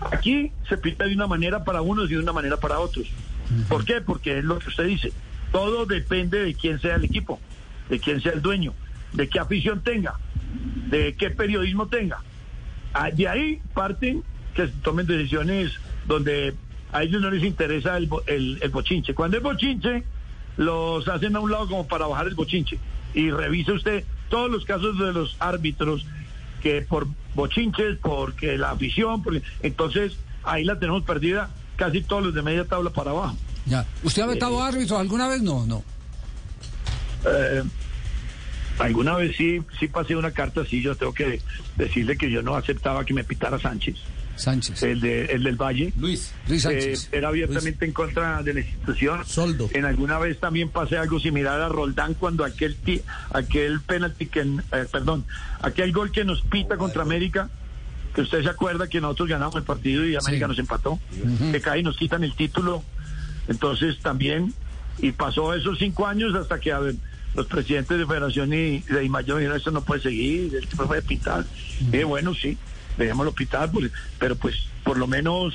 Aquí se pita de una manera para unos y de una manera para otros. ¿Por qué? Porque es lo que usted dice. Todo depende de quién sea el equipo, de quién sea el dueño, de qué afición tenga, de qué periodismo tenga. Ah, De ahí parten que se tomen decisiones donde a ellos no les interesa el, el, el bochinche. Cuando es bochinche, los hacen a un lado como para bajar el bochinche. Y revise usted todos los casos de los árbitros que por bochinches, porque la afición, porque entonces ahí la tenemos perdida casi todos los de media tabla para abajo. Ya. ¿Usted ha vetado árbitro alguna vez? No, no. Eh, alguna vez sí, sí pasé una carta así, yo tengo que decirle que yo no aceptaba que me pitara Sánchez, Sánchez. el, de, el del Valle. Luis. Luis Eh, Sánchez. era abiertamente en contra de la institución. Soldo. En alguna vez también pasé algo similar a Roldán cuando aquel aquel penalti que eh, perdón, aquel gol que nos pita contra América, que usted se acuerda que nosotros ganamos el partido y América Sí. nos empató, que cae y nos quitan el título. Entonces también y pasó esos cinco años hasta que a ver, los presidentes de Federación y de Imayo dijeron esto no puede seguir, el tipo puede pitar. Y bueno, sí, dejémoslo pitar, pues, pero pues por lo menos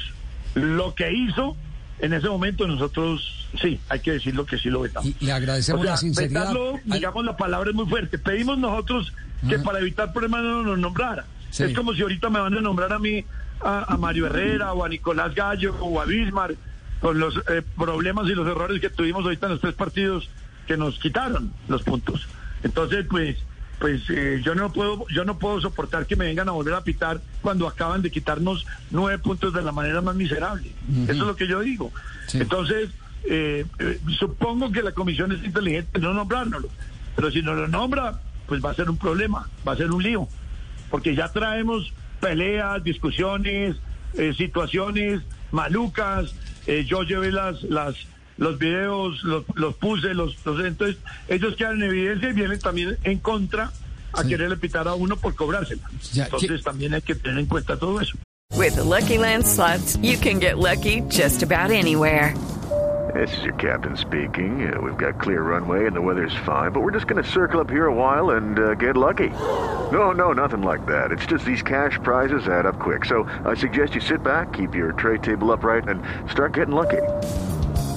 lo que hizo en ese momento nosotros sí, hay que decirlo que sí lo vetamos. Y le agradecemos O sea, la sinceridad. vetarlo, digamos, la palabra es muy fuerte. Pedimos nosotros que para evitar problemas no nos nombrara. Sí. Es como si ahorita me van a nombrar a mí, a, a Mario Herrera o a Nicolás Gallo o a Bismar, con los eh, problemas y los errores que tuvimos ahorita en los tres partidos que nos quitaron los puntos. Entonces, pues, pues eh, yo no puedo, yo no puedo soportar que me vengan a volver a pitar cuando acaban de quitarnos nueve puntos de la manera más miserable. Eso es lo que yo digo. Sí. Entonces, eh, eh, supongo que la comisión es inteligente no nombrárnoslo, pero si no lo nombra, pues va a ser un problema, va a ser un lío, porque ya traemos peleas, discusiones, eh, situaciones malucas. eh, yo llevé las, las, los videos, los, los puse, los, los- entonces ellos quedan en evidencia y vienen también en contra a Sí. quererle pitar a uno por cobrársela. Ya, Entonces ¿qué- también hay que tener en cuenta todo eso. With the Lucky Land slots, you can get lucky just about anywhere. This is your captain speaking. Uh, we've got clear runway and the weather's fine, but we're just going to circle up here a while and uh, get lucky. No, no, nothing like that. It's just these cash prizes add up quick. So I suggest you sit back, keep your tray table upright, and start getting lucky.